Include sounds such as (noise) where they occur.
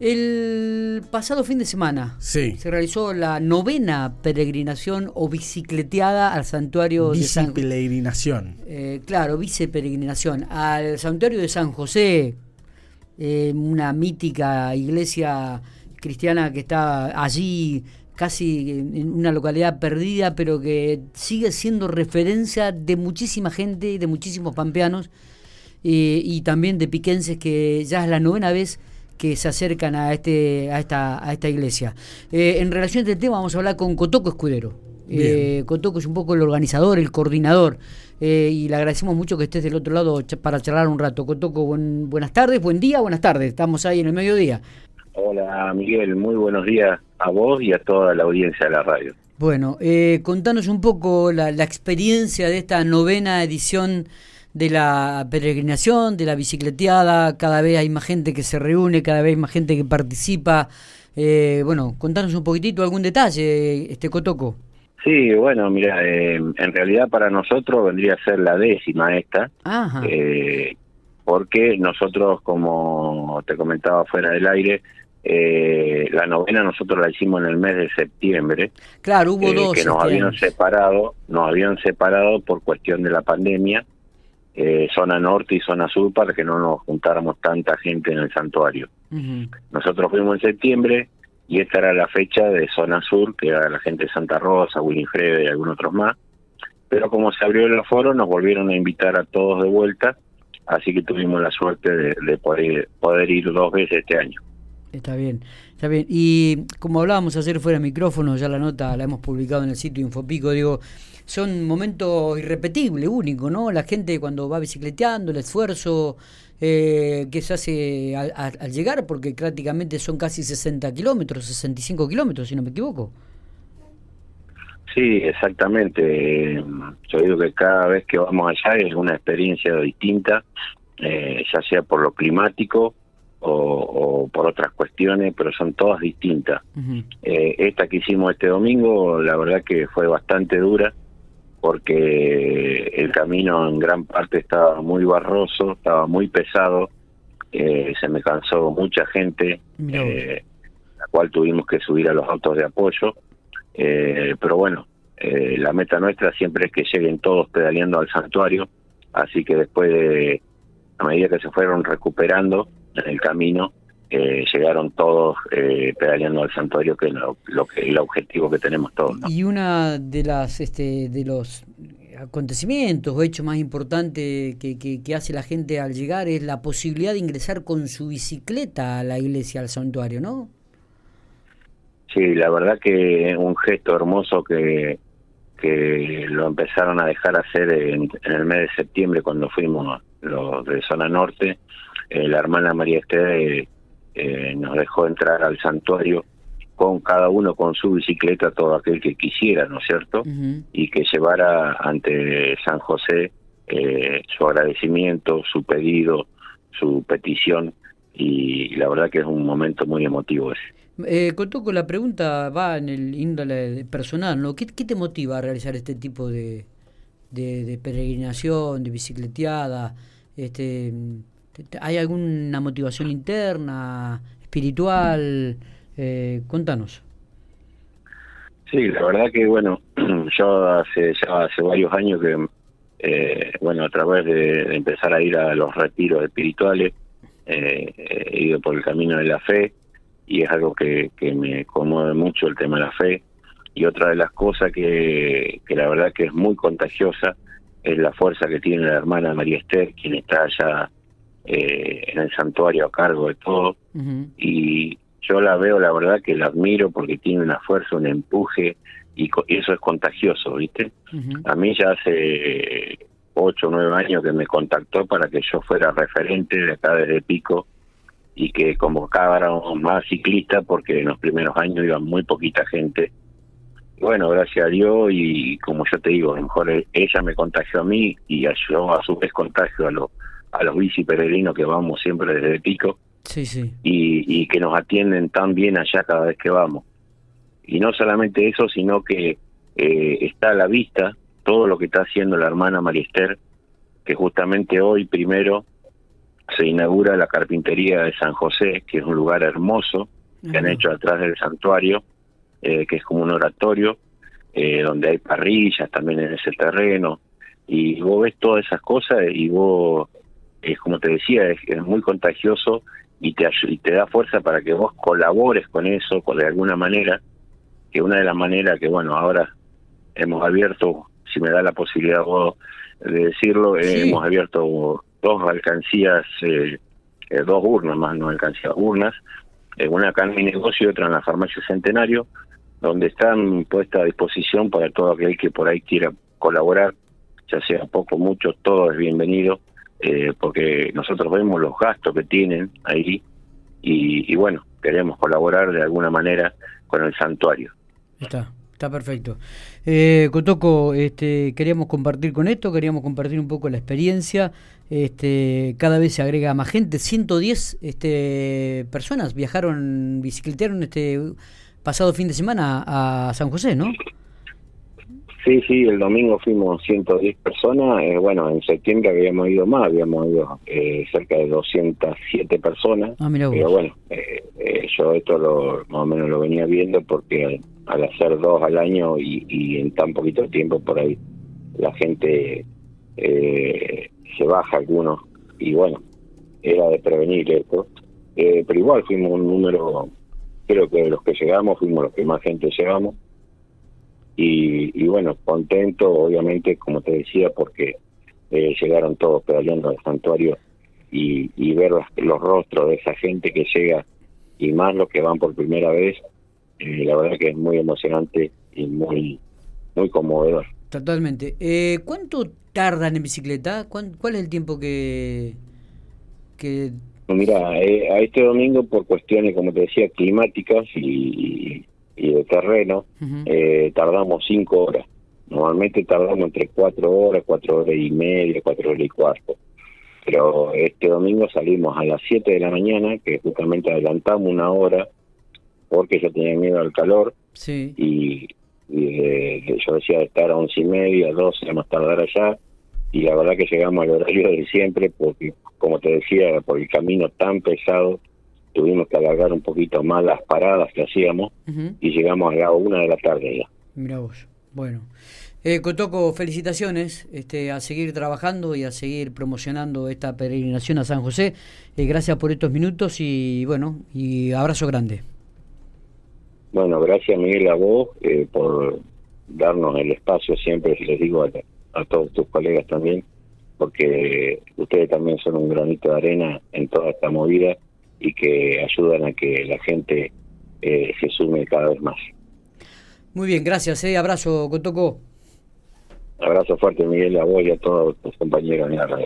El pasado fin de semana Sí. se realizó la novena peregrinación o bicicleteada al santuario de San Bicipelegrinación. eh, claro, viceperegrinación al santuario de San José, eh, una mítica iglesia cristiana que está allí casi en una localidad perdida, pero que sigue siendo referencia de muchísima gente, y de muchísimos pampeanos eh, y también de piquenses que ya es la novena vez que se acercan a este a esta a esta iglesia. Eh, en relación a este tema vamos a hablar con Cotoco Escudero. Eh, Cotoco es un poco el organizador, el coordinador, eh, y le agradecemos mucho que estés del otro lado para charlar un rato. Cotoco, buen- buenas tardes, buen día, buenas tardes. Estamos ahí en el mediodía. Hola Miguel, muy buenos días a vos y a toda la audiencia de la radio. Bueno, eh, contanos un poco la, la experiencia de esta novena edición de la peregrinación, de la bicicleteada. Cada vez hay más gente que se reúne, cada vez hay más gente que participa. Eh, bueno, contanos un poquitito algún detalle, este Cotoco. Sí, bueno, mira, eh, en realidad para nosotros vendría a ser la décima esta, Ajá. eh, porque nosotros, como te comentaba fuera del aire, eh, la novena nosotros la hicimos en el mes de septiembre, claro, hubo eh, dos. que nos este habían año. separado, nos habían separado por cuestión de la pandemia, eh, zona norte y zona sur, para que no nos juntáramos tanta gente en el santuario. Nosotros fuimos en septiembre y esta era la fecha de zona sur, que era la gente de Santa Rosa, Winifred y algunos otros más. Pero como se abrió el foro, nos volvieron a invitar a todos de vuelta, así que tuvimos la suerte de, de poder, poder ir dos veces este año. Está bien, está bien. Y como hablábamos ayer fuera de micrófono, ya la nota la hemos publicado en el sitio Infopico, digo, son momentos irrepetibles, únicos, ¿no? La gente cuando va bicicleteando, el esfuerzo eh, que se hace al, llegar, porque prácticamente son casi 60 kilómetros, 65 kilómetros, si no me equivoco. Sí, exactamente. Yo digo que cada vez que vamos allá es una experiencia distinta, eh, ya sea por lo climático o, o por otras cuestiones, pero son todas distintas. Eh, esta que hicimos este domingo, la verdad que fue bastante dura, porque el camino en gran parte estaba muy barroso, estaba muy pesado, eh, se me cansó mucha gente, eh, la cual tuvimos que subir a los autos de apoyo, eh, pero bueno, la meta nuestra siempre es que lleguen todos pedaleando al santuario, así que después de, a medida que se fueron recuperando en el camino, eh, llegaron todos eh, pedaleando al santuario, que es lo, lo que el objetivo que tenemos todos. ¿no? Y una de las este, de los acontecimientos o hechos más importantes que, que, que hace la gente al llegar es la posibilidad de ingresar con su bicicleta a la iglesia, al santuario, ¿no? Sí, la verdad que un gesto hermoso que, que lo empezaron a dejar hacer en, en el mes de septiembre cuando fuimos los de zona norte. Eh, la hermana María Esther eh, nos dejó entrar al santuario con cada uno con su bicicleta, todo aquel que quisiera, ¿no es cierto? Y que llevara ante San José eh, su agradecimiento, su pedido, su petición y la verdad que es un momento muy emotivo ese. Eh, Cotoco, la pregunta va en el índole personal, ¿no? ¿Qué, qué te motiva a realizar este tipo de, de, de peregrinación, de bicicleteada? Este, te- te- ¿Hay alguna motivación interna, espiritual? Eh, contanos. Sí, la verdad que bueno, (clears throat) yo hace ya hace varios años que eh, bueno a través de, empezar a ir a los retiros espirituales eh, he ido por el camino de la fe y es algo que, que me conmueve mucho el tema de la fe y otra de las cosas que, que la verdad que es muy contagiosa es la fuerza que tiene la hermana María Esther quien está allá eh, en el santuario a cargo de todo y yo la veo, la verdad que la admiro porque tiene una fuerza, un empuje y co- eso es contagioso, ¿viste? A mí ya hace ocho o nueve años que me contactó para que yo fuera referente de acá desde Pico y que convocáramos más ciclistas porque en los primeros años iba muy poquita gente. Bueno, gracias a Dios y como yo te digo, a lo mejor ella me contagió a mí y yo a su vez contagio a los a los bici peregrinos que vamos siempre desde Pico Sí, sí. y, y que nos atienden tan bien allá cada vez que vamos. Y no solamente eso, sino que eh, está a la vista todo lo que está haciendo la hermana María Esther, que justamente hoy primero se inaugura la carpintería de San José, que es un lugar hermoso que han hecho atrás del santuario, eh, que es como un oratorio, eh, donde hay parrillas también en ese terreno, y vos ves todas esas cosas y vos, es como te decía, es, muy contagioso y te, y te da fuerza para que vos colabores con eso, de alguna manera, que una de las maneras que, bueno, ahora hemos abierto, si me da la posibilidad vos de decirlo, hemos abierto dos alcancías, eh, eh, dos urnas más, no alcancías, urnas, eh, una acá en mi negocio y otra en la farmacia Centenario, donde están puestas a disposición para todo aquel que por ahí quiera colaborar, ya sea poco, mucho, todo es bienvenido, porque nosotros vemos los gastos que tienen ahí y, y bueno, queremos colaborar de alguna manera con el santuario. Está. Está perfecto. Eh, Cotoco, este, queríamos compartir con esto, queríamos compartir un poco la experiencia. Este, cada vez se agrega más gente. 110 este, personas viajaron, bicicletearon este pasado fin de semana a, San José, ¿no? Sí, sí, el domingo fuimos 110 personas. Eh, bueno, en septiembre habíamos ido más, habíamos ido eh, cerca de 207 personas. Ah, mira Pero bueno, eh, eh, yo esto lo, más o menos lo venía viendo porque al hacer dos al año y, en tan poquito tiempo por ahí la gente eh, se baja algunos y bueno era de prevenir esto eh, pero igual fuimos un número creo que de los que llegamos fuimos los que más gente llevamos y, bueno contento obviamente como te decía porque eh, llegaron todos pedaleando al santuario y, y ver los rostros de esa gente que llega y más los que van por primera vez la verdad que es muy emocionante y muy, muy conmovedor. Totalmente. Eh, ¿Cuánto tardan en bicicleta? ¿Cuál, es el tiempo que...? que... Mira, eh, a este domingo por cuestiones, como te decía, climáticas y, y de terreno, eh, tardamos cinco horas. Normalmente tardamos entre cuatro horas, cuatro horas y media, cuatro horas y cuarto. Pero este domingo salimos a las siete de la mañana, que justamente adelantamos una hora porque yo tenía miedo al calor sí. y, yo decía estar a once y media, doce, más tardar allá y la verdad que llegamos al horario de siempre porque como te decía por el camino tan pesado tuvimos que alargar un poquito más las paradas que hacíamos y llegamos a la una de la tarde ya. Mira vos, bueno. Eh, Cotoco, felicitaciones este, a seguir trabajando y a seguir promocionando esta peregrinación a San José. Eh, gracias por estos minutos y bueno, y abrazo grande. Bueno, gracias Miguel a vos eh, por darnos el espacio, siempre les digo a, todos tus colegas también, porque ustedes también son un granito de arena en toda esta movida y que ayudan a que la gente eh, se sume cada vez más. Muy bien, gracias, eh. abrazo, Cotoco. Abrazo fuerte Miguel a vos y a todos tus compañeros en la radio.